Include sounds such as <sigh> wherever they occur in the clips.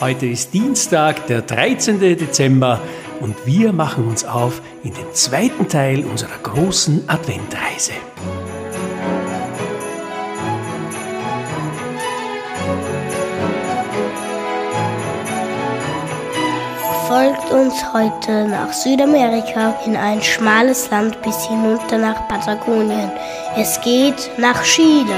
Heute ist Dienstag, der 13. Dezember und wir machen uns auf in den zweiten Teil unserer großen Adventreise. Folgt uns heute nach Südamerika in ein schmales Land bis hinunter nach Patagonien. Es geht nach Chile.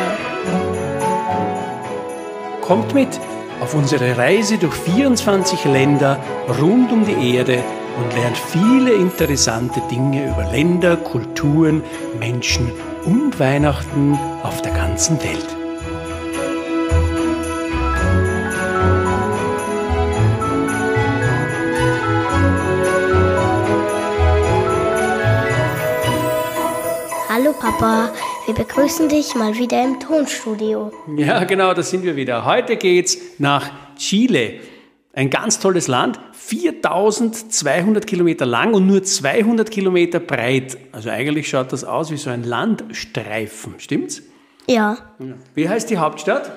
Kommt mit auf unsere Reise durch 24 Länder rund um die Erde und lernt viele interessante Dinge über Länder, Kulturen, Menschen und Weihnachten auf der ganzen Welt. Hallo Papa, wir begrüßen dich mal wieder im Tonstudio. Ja, genau, da sind wir wieder. Heute geht's nach Chile. Ein ganz tolles Land, 4200 Kilometer lang und nur 200 Kilometer breit. Also eigentlich schaut das aus wie so ein Landstreifen, stimmt's? Ja, Wie heißt die Hauptstadt?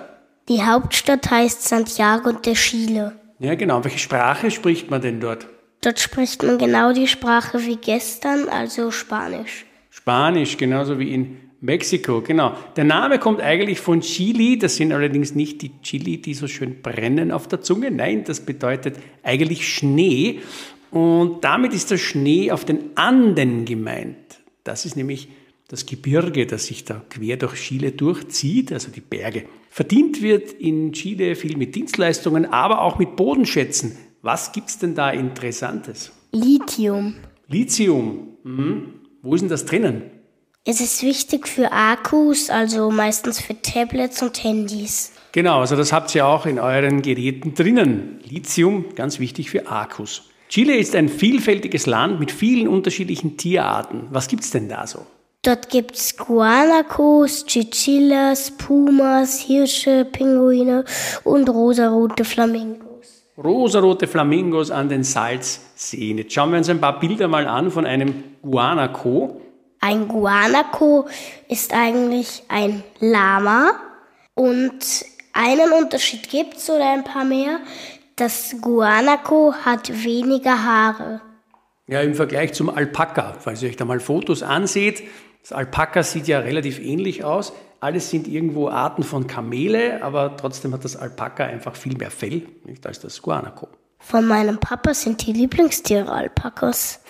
die Hauptstadt heißt Santiago de Chile. Ja, genau. Welche Sprache spricht man denn dort? Dort spricht man genau die Sprache wie gestern, also Spanisch. Spanisch, genauso wie in Mexiko, genau. Der Name kommt eigentlich von Chili, das sind allerdings nicht die Chili, die so schön brennen auf der Zunge. Nein, das bedeutet eigentlich Schnee. Und damit ist der Schnee auf den Anden gemeint. Das ist nämlich das Gebirge, das sich da quer durch Chile durchzieht, also die Berge. Verdient wird in Chile viel mit Dienstleistungen, aber auch mit Bodenschätzen. Was gibt's denn da Interessantes? Lithium. Lithium. Mhm. Wo ist denn das drinnen? Es ist wichtig für Akkus, also meistens für Tablets und Handys. Genau, also das habt ihr auch in euren Geräten drinnen. Lithium, ganz wichtig für Akkus. Chile ist ein vielfältiges Land mit vielen unterschiedlichen Tierarten. Was gibt's denn da so? Dort gibt's Guanacos, Chichillas, Pumas, Hirsche, Pinguine und rosarote Flamingos. Rosarote Flamingos an den Salzseen. Jetzt schauen wir uns ein paar Bilder mal an von einem Guanaco. Ein Guanaco ist eigentlich ein Lama und einen Unterschied gibt's oder ein paar mehr. Das Guanaco hat weniger Haare. Ja, im Vergleich zum Alpaka, falls ihr euch da mal Fotos anseht. Das Alpaka sieht ja relativ ähnlich aus. Alles sind irgendwo Arten von Kamele, aber trotzdem hat das Alpaka einfach viel mehr Fell nicht, als das Guanaco. Von meinem Papa sind die Lieblingstiere Alpakas. <laughs>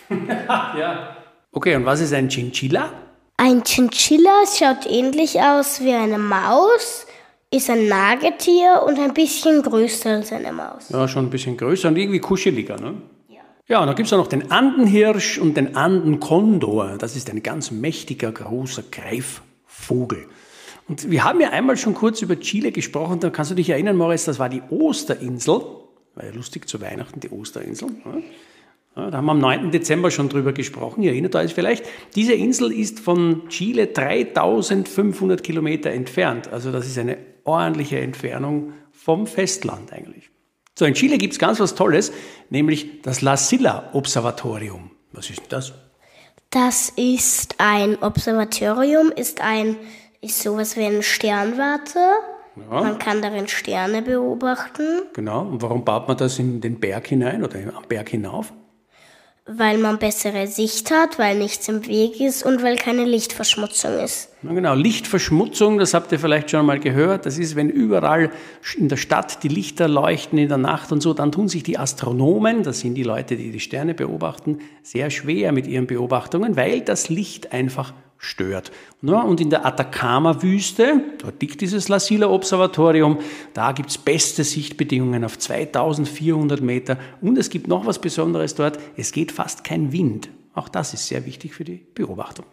Ja. Okay, und was ist ein Chinchilla? Ein Chinchilla schaut ähnlich aus wie eine Maus, ist ein Nagetier und ein bisschen größer als eine Maus. Ja, schon ein bisschen größer und irgendwie kuscheliger, ne? Ja, und dann gibt's auch noch den Andenhirsch und den Andenkondor. Das ist ein ganz mächtiger, großer Greifvogel. Und wir haben ja einmal schon kurz über Chile gesprochen. Da kannst du dich erinnern, Moritz, das war die Osterinsel. War ja lustig zu Weihnachten, die Osterinsel. ne? Ja, da haben wir am 9. Dezember schon drüber gesprochen. Ihr erinnert euch vielleicht. Diese Insel ist von Chile 3500 Kilometer entfernt. Also das ist eine ordentliche Entfernung vom Festland eigentlich. So, in Chile gibt's ganz was Tolles, nämlich das La Silla Observatorium. Was ist denn das? Das ist ein Observatorium, ist ein ist sowas wie eine Sternwarte. Ja. Man kann darin Sterne beobachten, Genau. Und warum baut man das in den Berg hinein oder am Berg hinauf? Weil man bessere Sicht hat, weil nichts im Weg ist und weil keine Lichtverschmutzung ist. Na genau, Lichtverschmutzung, das habt ihr vielleicht schon mal gehört. Das ist, wenn überall in der Stadt die Lichter leuchten in der Nacht und so, dann tun sich die Astronomen, das sind die Leute, die die Sterne beobachten, sehr schwer mit ihren Beobachtungen, weil das Licht einfach stört. Und in der Atacama-Wüste, dort liegt dieses La Silla Observatorium, da gibt's beste Sichtbedingungen auf 2400 Meter und es gibt noch was Besonderes dort, es geht fast kein Wind. Auch das ist sehr wichtig für die Beobachtung.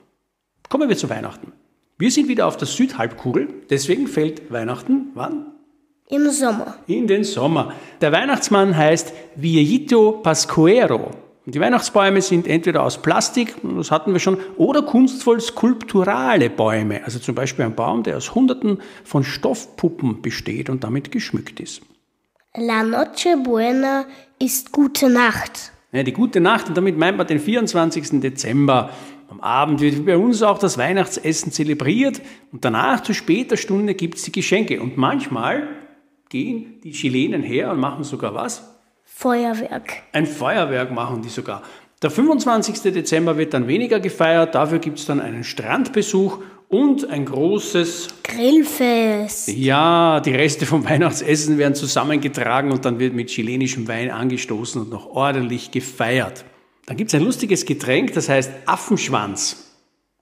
Kommen wir zu Weihnachten. Wir sind wieder auf der Südhalbkugel, deswegen fällt Weihnachten wann? Im Sommer. In den Sommer. Der Weihnachtsmann heißt Viejito Pascuero. Und die Weihnachtsbäume sind entweder aus Plastik, das hatten wir schon, oder kunstvoll skulpturale Bäume. Also zum Beispiel ein Baum, der aus Hunderten von Stoffpuppen besteht und damit geschmückt ist. La Noche Buena ist gute Nacht. Ja, die gute Nacht, und damit meint man den 24. Dezember. Am Abend wird bei uns auch das Weihnachtsessen zelebriert und danach zu später Stunde gibt's die Geschenke. Und manchmal gehen die Chilenen her und machen sogar was? Feuerwerk. Ein Feuerwerk machen die sogar. Der 25. Dezember wird dann weniger gefeiert, dafür gibt es dann einen Strandbesuch und ein großes Grillfest. Ja, die Reste vom <laughs> Weihnachtsessen werden zusammengetragen und dann wird mit chilenischem Wein angestoßen und noch ordentlich gefeiert. Dann gibt es ein lustiges Getränk, das heißt Affenschwanz.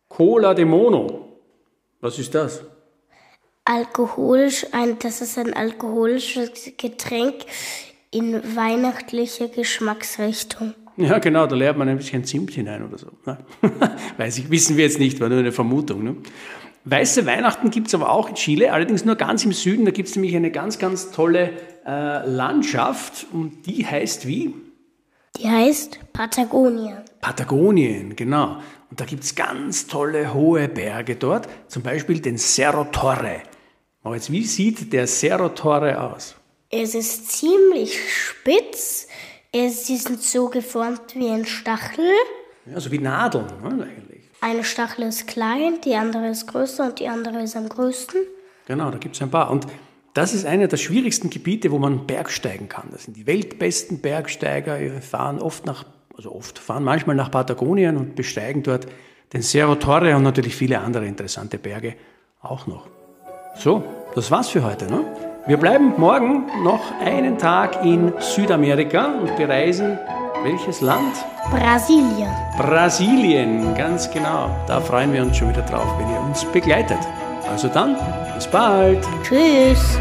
Cola de Mono. Was ist das? Alkoholisch, ein, das ist ein alkoholisches Getränk in weihnachtlicher Geschmacksrichtung. Ja, genau, da lernt man ein bisschen Zimt hinein oder so. Ne? <laughs> Weiß ich, wissen wir jetzt nicht, war nur eine Vermutung. Ne? Weiße Weihnachten gibt es aber auch in Chile, allerdings nur ganz im Süden. Da gibt es nämlich eine ganz, ganz tolle äh, Landschaft und die heißt wie? Die heißt Patagonien. Patagonien, genau. Und da gibt es ganz tolle hohe Berge dort, zum Beispiel den Cerro Torre. Aber jetzt, wie sieht der Cerro Torre aus? Es ist ziemlich spitz Sie sind so geformt wie ein Stachel. Ja, so wie Nadeln ne, eigentlich. Eine Stachel ist klein, die andere ist größer und die andere ist am größten. Genau, da gibt es ein paar. Und das ist einer der schwierigsten Gebiete, wo man bergsteigen kann. Das sind die weltbesten Bergsteiger. Die fahren oft nach, also oft, fahren manchmal nach Patagonien und besteigen dort den Cerro Torre und natürlich viele andere interessante Berge auch noch. So, das war's für heute. Ne? Wir bleiben morgen noch einen Tag in Südamerika und bereisen welches Land? Brasilien. Brasilien, ganz genau. Da freuen wir uns schon wieder drauf, wenn ihr uns begleitet. Also dann, bis bald. Tschüss.